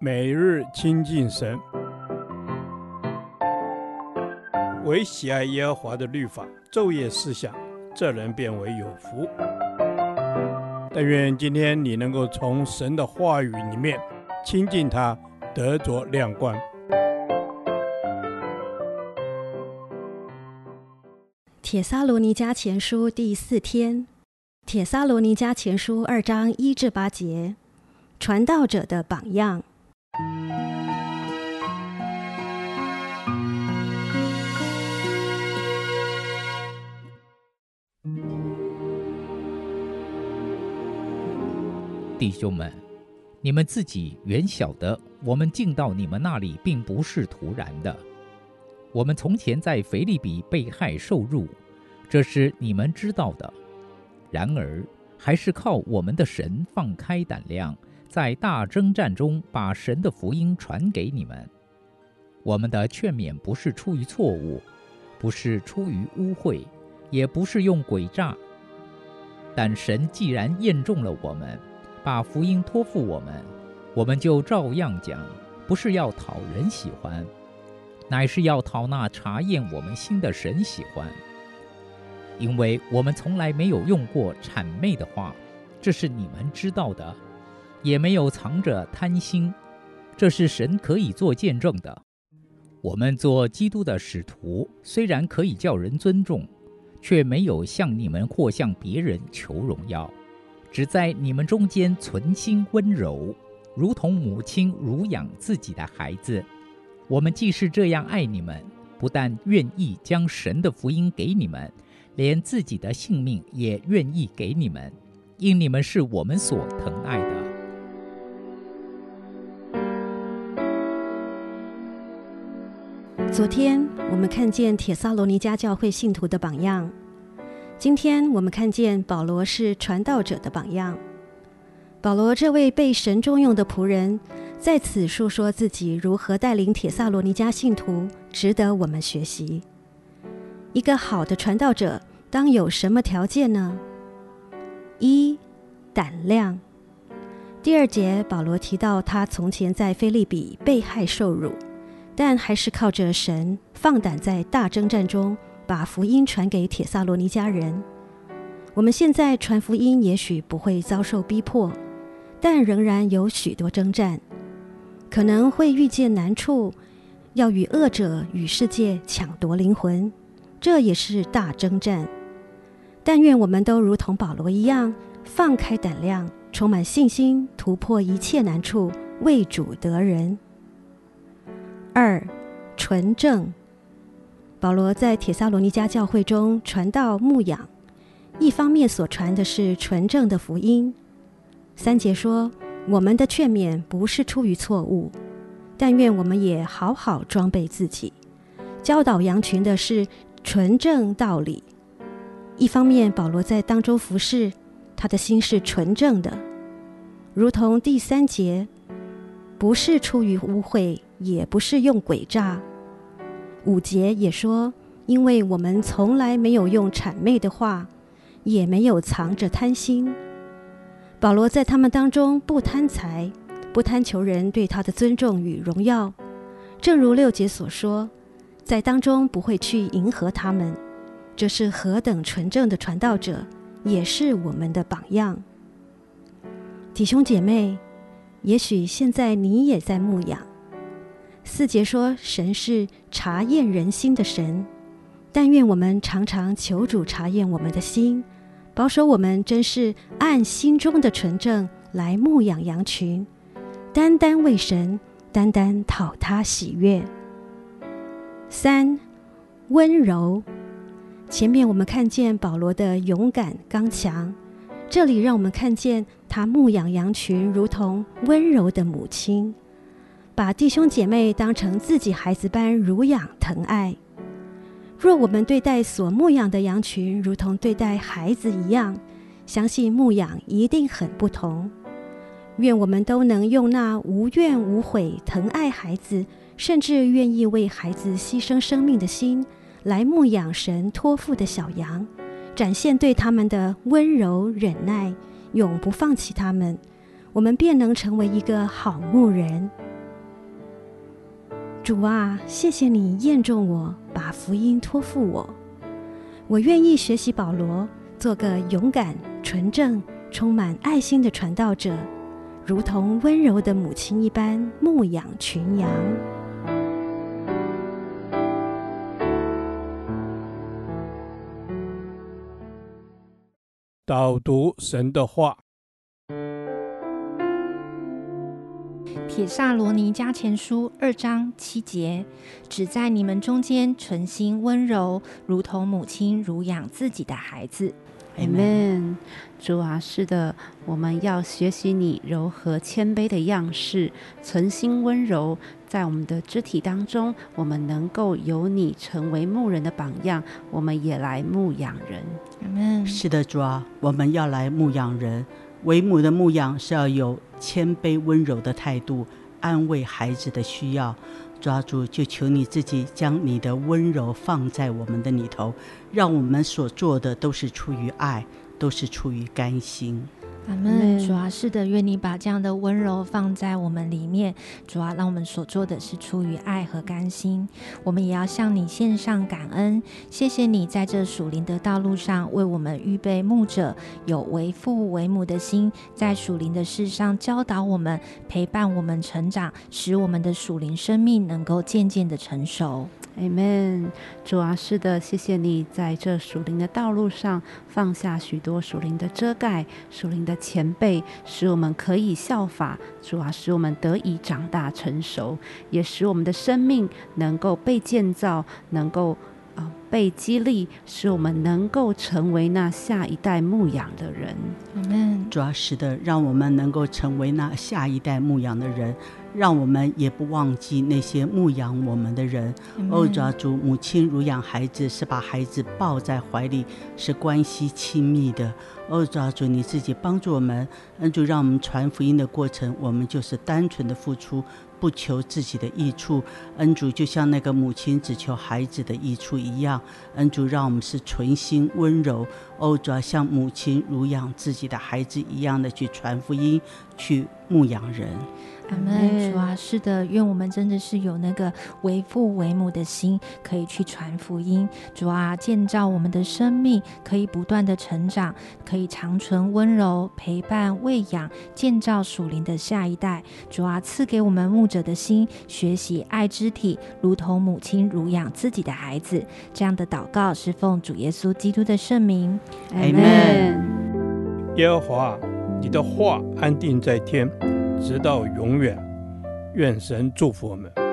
每日亲近神，唯喜爱耶和华的律法，昼夜思想，这人便为有福。但愿今天你能够从神的话语里面亲近他，得着亮光。铁萨罗尼迦前书第四天，铁萨罗尼迦前书二章一至八节，传道者的榜样。弟兄们，你们自己原晓得，我们进到你们那里并不是徒然的。我们从前在腓立比被害受辱，这是你们知道的。然而，还是靠我们的神放开胆量。在大征战中，把神的福音传给你们。我们的劝勉不是出于错误，不是出于污秽，也不是用诡诈。但神既然验中了我们，把福音托付我们，我们就照样讲，不是要讨人喜欢，乃是要讨那察验我们心的神喜欢。因为我们从来没有用过谄媚的话，这是你们知道的。也没有藏着贪心，这是神可以做见证的。我们做基督的使徒，虽然可以叫人尊重，却没有向你们或向别人求荣耀，只在你们中间存心温柔，如同母亲乳养自己的孩子。我们既是这样爱你们，不但愿意将神的福音给你们，连自己的性命也愿意给你们，因你们是我们所疼爱的。昨天我们看见帖萨罗尼迦教会信徒的榜样，今天我们看见保罗是传道者的榜样。保罗这位被神重用的仆人，在此述说自己如何带领帖萨罗尼迦信徒，值得我们学习。一个好的传道者当有什么条件呢？一、胆量。第二节保罗提到他从前在菲利比被害受辱。但还是靠着神放胆在大征战中把福音传给铁萨罗尼迦人。我们现在传福音也许不会遭受逼迫，但仍然有许多征战，可能会遇见难处，要与恶者与世界抢夺灵魂，这也是大征战。但愿我们都如同保罗一样，放开胆量，充满信心，突破一切难处，为主得人。二、纯正。保罗在帖撒罗尼迦教会中传道牧养，一方面所传的是纯正的福音。三节说：“我们的劝勉不是出于错误，但愿我们也好好装备自己，教导羊群的是纯正道理。”一方面，保罗在当中服侍，他的心是纯正的，如同第三节，不是出于污秽。也不是用诡诈。五节也说，因为我们从来没有用谄媚的话，也没有藏着贪心。保罗在他们当中不贪财，不贪求人对他的尊重与荣耀。正如六节所说，在当中不会去迎合他们。这是何等纯正的传道者，也是我们的榜样。弟兄姐妹，也许现在你也在牧养。四节说，神是查验人心的神，但愿我们常常求主查验我们的心，保守我们真是按心中的纯正来牧养羊群，单单为神，单单讨他喜悦。三、温柔。前面我们看见保罗的勇敢刚强，这里让我们看见他牧养羊群如同温柔的母亲。把弟兄姐妹当成自己孩子般乳养疼爱。若我们对待所牧养的羊群如同对待孩子一样，相信牧养一定很不同。愿我们都能用那无怨无悔疼爱孩子，甚至愿意为孩子牺牲生命的心，来牧养神托付的小羊，展现对他们的温柔忍耐，永不放弃他们。我们便能成为一个好牧人。主啊，谢谢你验中我，把福音托付我。我愿意学习保罗，做个勇敢、纯正、充满爱心的传道者，如同温柔的母亲一般牧养群羊。导读神的话。帖撒罗尼加前书二章七节，只在你们中间存心温柔，如同母亲乳养自己的孩子。Amen。主啊，是的，我们要学习你柔和谦卑的样式，存心温柔，在我们的肢体当中，我们能够有你成为牧人的榜样，我们也来牧养人。Amen。是的，主啊，我们要来牧养人。为母的牧养是要有谦卑温柔的态度，安慰孩子的需要。抓住，就求你自己将你的温柔放在我们的里头，让我们所做的都是出于爱，都是出于甘心。阿门。主啊，是的，愿你把这样的温柔放在我们里面。主啊，让我们所做的是出于爱和甘心。我们也要向你献上感恩，谢谢你在这属灵的道路上为我们预备牧者，有为父为母的心，在属灵的事上教导我们，陪伴我们成长，使我们的属灵生命能够渐渐的成熟。Amen，主啊，是的，谢谢你在这属灵的道路上放下许多属灵的遮盖、属灵的前辈，使我们可以效法。主啊，使我们得以长大成熟，也使我们的生命能够被建造，能够。啊，被激励，使我们能够成为那下一代牧养的人。Amen。主要是的，让我们能够成为那下一代牧养的人，让我们也不忘记那些牧养我们的人。哦，主啊，主，母亲乳养孩子是把孩子抱在怀里，是关系亲密的。哦，主啊，主，你自己帮助我们，恩主，让我们传福音的过程，我们就是单纯的付出。不求自己的益处，恩主就像那个母亲只求孩子的益处一样，恩主让我们是存心温柔，哦，主要像母亲乳养自己的孩子一样的去传福音，去牧养人。阿门，主啊，是的，愿我们真的是有那个为父为母的心，可以去传福音。主啊，建造我们的生命，可以不断的成长，可以长存温柔，陪伴喂养，建造属灵的下一代。主啊，赐给我们牧者的心，学习爱肢体，如同母亲乳养自己的孩子。这样的祷告是奉主耶稣基督的圣名。阿门。耶和华，你的话安定在天。直到永远，愿神祝福我们。